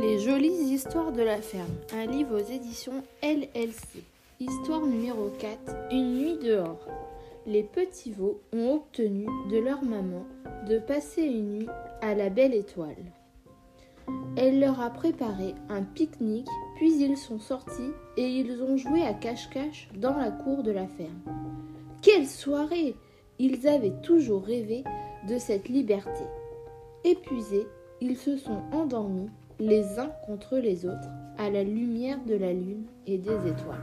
Jolies histoires de la ferme, un livre aux éditions LLC. Histoire numéro 4, Une nuit dehors. Les petits veaux ont obtenu de leur maman de passer une nuit à la belle étoile. Elle leur a préparé un pique-nique, puis ils sont sortis et ils ont joué à cache-cache dans la cour de la ferme. Quelle soirée Ils avaient toujours rêvé de cette liberté. Épuisés, ils se sont endormis les uns contre les autres à la lumière de la lune et des étoiles.